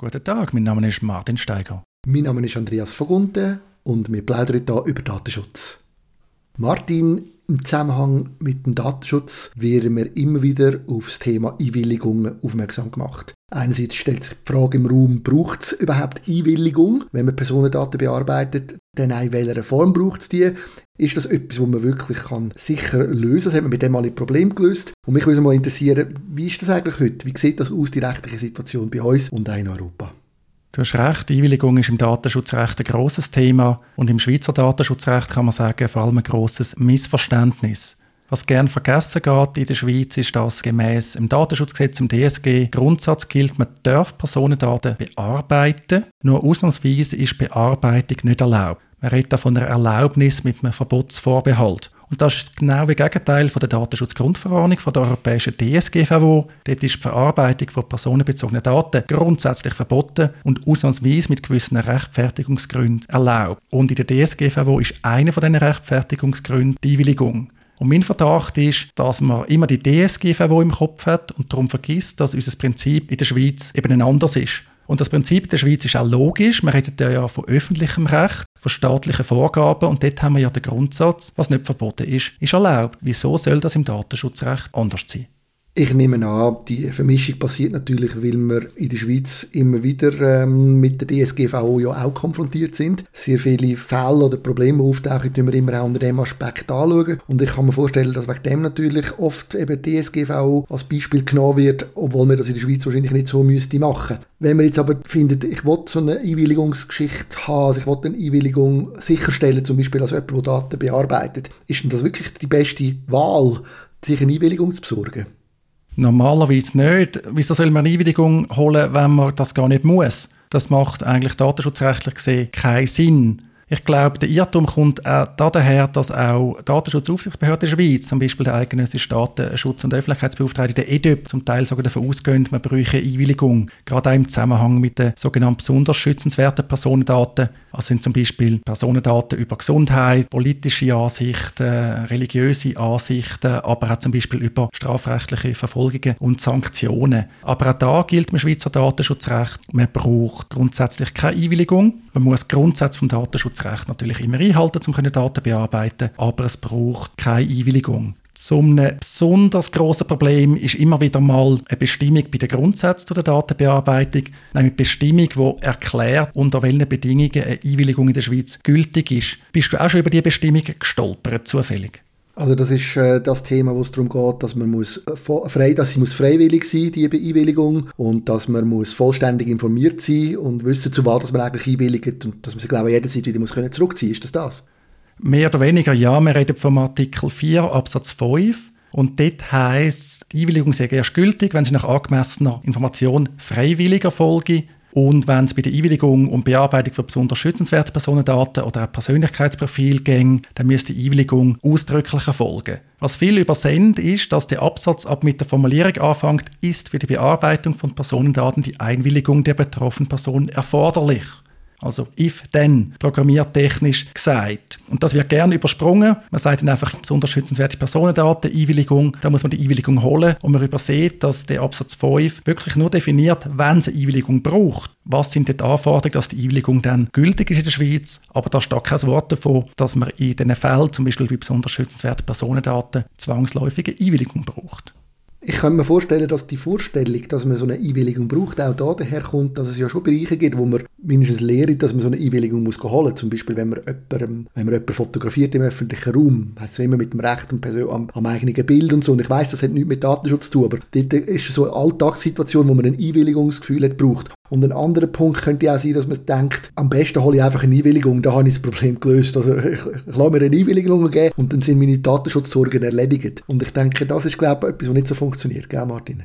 Guten Tag, mein Name ist Martin Steiger. Mein Name ist Andreas Vogunte und wir plaudern hier über Datenschutz. Martin, im Zusammenhang mit dem Datenschutz werden wir immer wieder auf das Thema Einwilligungen aufmerksam gemacht. Einerseits stellt sich die Frage im Raum, braucht es überhaupt Einwilligung, wenn man Personendaten bearbeitet? Dann in welcher Form braucht es die? Ist das etwas, was man wirklich kann sicher lösen kann? Das hat man mit dem alle Probleme gelöst. Und mich würde mal interessieren, wie ist das eigentlich heute? Wie sieht das aus, die rechtliche Situation bei uns und auch in Europa? Du hast recht, Einwilligung ist im Datenschutzrecht ein grosses Thema und im Schweizer Datenschutzrecht kann man sagen, vor allem ein grosses Missverständnis. Was gern vergessen geht in der Schweiz ist, dass gemäß dem Datenschutzgesetz, im DSG, Grundsatz gilt, man darf Personendaten bearbeiten, nur ausnahmsweise ist Bearbeitung nicht erlaubt. Man redet da von einer Erlaubnis mit einem Verbotsvorbehalt. Und das ist genau das Gegenteil von der Datenschutzgrundverordnung von der europäischen DSGVO. Dort ist die Verarbeitung von personenbezogenen Daten grundsätzlich verboten und ausnahmsweise mit gewissen Rechtfertigungsgründen erlaubt. Und in der DSGVO ist einer von diesen Rechtfertigungsgründen die Einwilligung. Und mein Verdacht ist, dass man immer die DSGVO im Kopf hat und darum vergisst, dass unser Prinzip in der Schweiz eben ein anderes ist. Und das Prinzip in der Schweiz ist auch logisch. Man redet ja von öffentlichem Recht, von staatlichen Vorgaben und dort haben wir ja den Grundsatz, was nicht verboten ist, ist erlaubt. Wieso soll das im Datenschutzrecht anders sein? Ich nehme an, die Vermischung passiert natürlich, weil wir in der Schweiz immer wieder ähm, mit der DSGVO ja auch konfrontiert sind. Sehr viele Fälle oder Probleme auftauchen, die wir immer auch unter dem Aspekt anschauen. Und ich kann mir vorstellen, dass wegen dem natürlich oft eben DSGVO als Beispiel genommen wird, obwohl man das in der Schweiz wahrscheinlich nicht so müsste machen. Wenn man jetzt aber findet, ich will so eine Einwilligungsgeschichte haben, also ich will eine Einwilligung sicherstellen, zum Beispiel als jemand, der Daten bearbeitet, ist denn das wirklich die beste Wahl, sich eine Einwilligung zu besorgen? Normalerweise nicht. Wieso soll man eine Einwilligung holen, wenn man das gar nicht muss? Das macht eigentlich datenschutzrechtlich gesehen keinen Sinn. Ich glaube, der Irrtum kommt auch daher, dass auch Datenschutzaufsichtsbehörde der Schweiz, zum Beispiel der eidgenössische Datenschutz- und Öffentlichkeitsbeauftragte, der EDÖP, zum Teil sogar davon ausgehen, man bräuchte Einwilligung, gerade auch im Zusammenhang mit den sogenannten besonders schützenswerten Personendaten. Also sind zum Beispiel Personendaten über Gesundheit, politische Ansichten, religiöse Ansichten, aber auch zum Beispiel über strafrechtliche Verfolgungen und Sanktionen. Aber auch da gilt im Schweizer Datenschutzrecht, man braucht grundsätzlich keine Einwilligung. Man muss Grundsätze vom Datenschutzrecht natürlich immer einhalten, um Daten bearbeiten aber es braucht keine Einwilligung. Zum besonders grossen Problem ist immer wieder mal eine Bestimmung bei den Grundsätzen der Datenbearbeitung, nämlich eine Bestimmung, die erklärt, unter welchen Bedingungen eine Einwilligung in der Schweiz gültig ist. Bist du auch schon über diese Bestimmung gestolpert, zufällig? Also das ist äh, das Thema, wo es darum geht, dass man muss äh, frei, dass sie muss freiwillig sein, die Einwilligung, und dass man muss vollständig informiert sein und wissen, zu was man eigentlich einwilligt und dass man sich glaube jederzeit wieder muss können zurückziehen. Ist das das? Mehr oder weniger ja. Wir reden vom Artikel 4 Absatz 5. Und dort heisst, die Einwilligung sei erst gültig, wenn sie nach angemessener Information freiwillig erfolge und wenn es bei der Einwilligung um Bearbeitung von besonders schützenswerten Personendaten oder auch Persönlichkeitsprofil ging, dann müsste die Einwilligung ausdrücklich erfolgen. Was viel übersendet ist, dass der Absatz ab mit der Formulierung anfängt, ist für die Bearbeitung von Personendaten die Einwilligung der betroffenen Person erforderlich. Also if then, programmiertechnisch gesagt. Und das wird gerne übersprungen. Man sagt dann einfach besonders schützenswerte Personendaten, Einwilligung, da muss man die Einwilligung holen und man übersieht, dass der Absatz 5 wirklich nur definiert, wenn es eine Einwilligung braucht. Was sind die Anforderungen, dass die Einwilligung dann gültig ist in der Schweiz? Aber da steht kein Wort davon, dass man in diesen Fällen, zum Beispiel bei besonders schützenswerten Personendaten, zwangsläufige Einwilligung braucht. Ich kann mir vorstellen, dass die Vorstellung, dass man so eine Einwilligung braucht, auch da daherkommt, dass es ja schon Bereiche gibt, wo man mindestens lehrt, dass man so eine Einwilligung muss holen muss. Zum Beispiel, wenn man jemanden, wenn man jemanden fotografiert im öffentlichen Raum, heisst es immer mit dem Recht und am, am eigenen Bild und so. Und ich weiß, das hat nichts mit Datenschutz zu tun, aber dort ist so eine Alltagssituation, wo man ein Einwilligungsgefühl hat, braucht. Und ein anderer Punkt könnte auch sein, dass man denkt, am besten hole ich einfach eine Einwilligung, da habe ich das Problem gelöst. Also ich, ich lasse mir eine Einwilligung geben und dann sind meine Datenschutzsorgen erledigt. Und ich denke, das ist, glaube ich, etwas, was nicht so funktioniert, gell, Martin?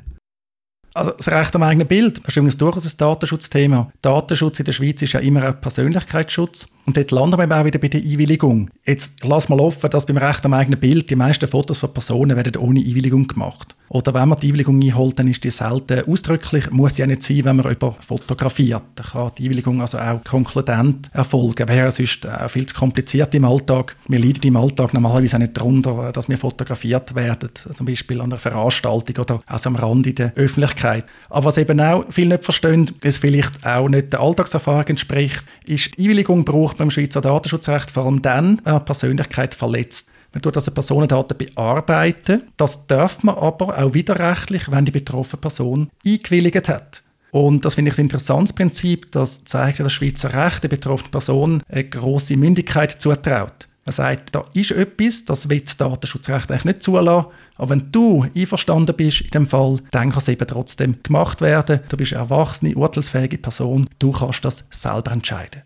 Also das Recht am eigenen Bild ist übrigens durchaus ein Datenschutzthema. Datenschutz in der Schweiz ist ja immer auch Persönlichkeitsschutz. Und dort landen wir auch wieder bei der Einwilligung. Jetzt lass mal offen, dass beim Recht am eigenen Bild die meisten Fotos von Personen werden ohne Einwilligung gemacht. Oder wenn man die Einwilligung einholt, dann ist die selten ausdrücklich. Muss ja nicht sein, wenn man über fotografiert. Da kann die Einwilligung also auch konkludent erfolgen. Wäre sonst auch viel zu kompliziert im Alltag. Wir leiden im Alltag normalerweise auch nicht darunter, dass wir fotografiert werden. Zum Beispiel an einer Veranstaltung oder also am Rand in der Öffentlichkeit. Aber was eben auch viele nicht verstehen, es vielleicht auch nicht der Alltagserfahrung entspricht, ist, die Einwilligung braucht beim Schweizer Datenschutzrecht vor allem dann, wenn man Persönlichkeit verletzt. Man tut also Personendaten bearbeiten. Das darf man aber auch widerrechtlich, wenn die betroffene Person eingewilligt hat. Und das finde ich ein interessantes Prinzip, das zeigt, dass Schweizer Recht der betroffenen Person eine grosse Mündigkeit zutraut. Man sagt, da ist etwas, das will das Datenschutzrecht eigentlich nicht zulassen, aber wenn du einverstanden bist in dem Fall, dann kann es eben trotzdem gemacht werden. Du bist eine erwachsene, urteilsfähige Person, du kannst das selber entscheiden.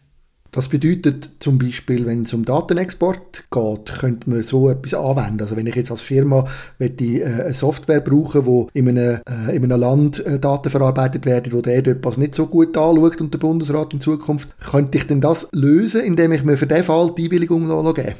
Das bedeutet zum Beispiel, wenn es um Datenexport geht, könnte man so etwas anwenden. Also wenn ich jetzt als Firma äh, eine Software brauche, wo in einem, äh, in einem Land äh, Daten verarbeitet werden, wo der etwas nicht so gut anschaut und der Bundesrat in Zukunft, könnte ich denn das lösen, indem ich mir für diesen Fall die Einwilligung gebe?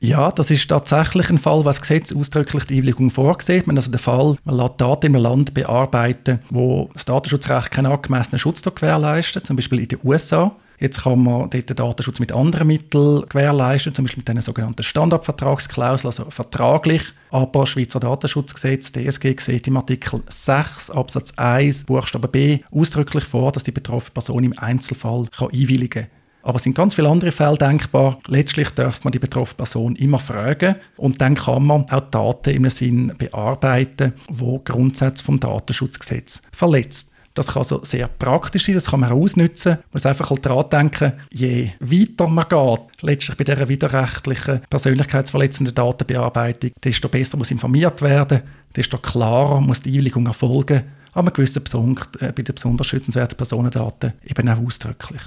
Ja, das ist tatsächlich ein Fall, was Gesetz ausdrücklich die Einwilligung vorsieht. Man also den Fall, man lässt Daten in einem Land bearbeiten, wo das Datenschutzrecht keinen angemessenen Schutz gewährleistet, zum Beispiel in den USA. Jetzt kann man dort den Datenschutz mit anderen Mitteln gewährleisten, zum Beispiel mit einer sogenannten Standardvertragsklausel, also vertraglich. Aber Schweizer Datenschutzgesetz, DSG, sieht im Artikel 6 Absatz 1 Buchstabe B ausdrücklich vor, dass die betroffene Person im Einzelfall kann einwilligen kann. Aber es sind ganz viele andere Fälle denkbar. Letztlich darf man die betroffene Person immer fragen und dann kann man auch Daten im Sinn bearbeiten, wo Grundsätze vom Datenschutzgesetz verletzt. Das kann also sehr praktisch sein, das kann man auch ausnutzen. Man muss einfach halt daran denken, je weiter man geht, letztlich bei dieser widerrechtlichen, persönlichkeitsverletzenden Datenbearbeitung, desto besser muss informiert werden, desto klarer muss die Einwilligung erfolgen, an einem Punkt äh, bei den besonders schützenswerten Personendaten eben auch ausdrücklich.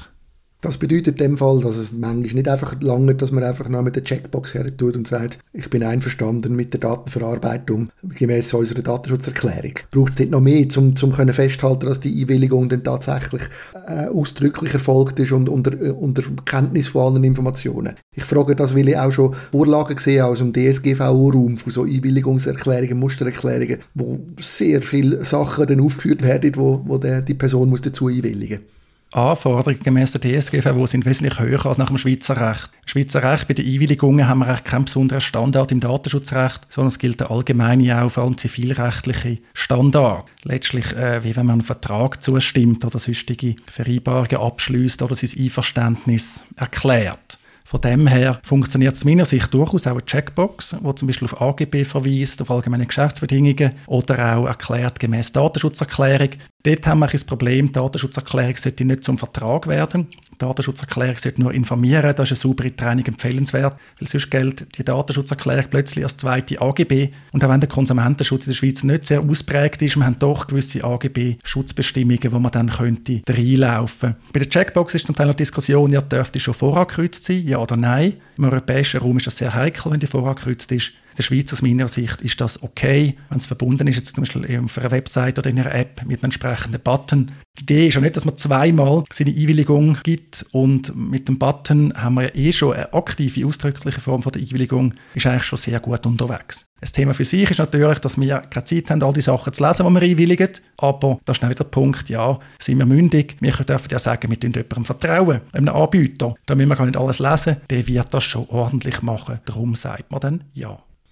Das bedeutet in dem Fall, dass es manchmal nicht einfach lange, dass man einfach noch mit der Checkbox her tut und sagt, ich bin einverstanden mit der Datenverarbeitung gemäß unserer Datenschutzerklärung. Braucht es dort noch mehr, um zum können festhalten, dass die Einwilligung dann tatsächlich äh, ausdrücklich erfolgt ist und unter, äh, unter Kenntnis von allen Informationen. Ich frage das, weil ich auch schon Vorlagen sehe aus dem DSGVO-Raum von so Einwilligungserklärungen, Mustererklärungen, wo sehr viele Sachen dann aufgeführt werden, wo, wo der, die Person muss dazu einwilligen muss. Anforderungen gemäß der DSGVO sind wesentlich höher als nach dem Schweizer Recht. Im Schweizer Recht bei den Einwilligungen haben wir keinen besonderen Standard im Datenschutzrecht, sondern es gilt der allgemeine, auch vor allem zivilrechtliche Standard. Letztlich, äh, wie wenn man einen Vertrag zustimmt oder sonstige Vereinbarungen abschließt oder sein Einverständnis erklärt. Von dem her funktioniert es meiner Sicht durchaus auch eine Checkbox, die zum Beispiel auf AGB verweist, auf allgemeine Geschäftsbedingungen oder auch erklärt gemäß Datenschutzerklärung. Dort haben wir das Problem, die Datenschutzerklärung sollte nicht zum Vertrag werden. Die Datenschutzerklärung sollte nur informieren, das ist eine saubere Training empfehlenswert, weil sonst gilt die Datenschutzerklärung plötzlich als zweite AGB. Und auch wenn der Konsumentenschutz in der Schweiz nicht sehr ausprägt ist, wir haben doch gewisse AGB-Schutzbestimmungen, wo man dann könnte reinlaufen. Bei der Checkbox ist zum Teil noch Diskussion, ja, dürfte schon vorangekürzt sein, ja oder nein. Im europäischen Raum ist das sehr heikel, wenn die vorangekürzt ist. Der Schweiz aus meiner Sicht ist das okay, wenn es verbunden ist, jetzt zum Beispiel auf einer Website oder in einer App mit einem entsprechenden Button. Die Idee ist ja nicht, dass man zweimal seine Einwilligung gibt und mit dem Button haben wir ja eh schon eine aktive, ausdrückliche Form von der Einwilligung, ist eigentlich schon sehr gut unterwegs. Das Thema für sich ist natürlich, dass wir keine Zeit haben, all die Sachen zu lesen, die wir einwilligen. Aber da ist dann wieder der Punkt, ja, sind wir mündig. Wir dürfen ja sagen, wir tun jemandem vertrauen, einem Anbieter. Da müssen wir gar nicht alles lesen. Der wird das schon ordentlich machen. Darum sagt man dann ja.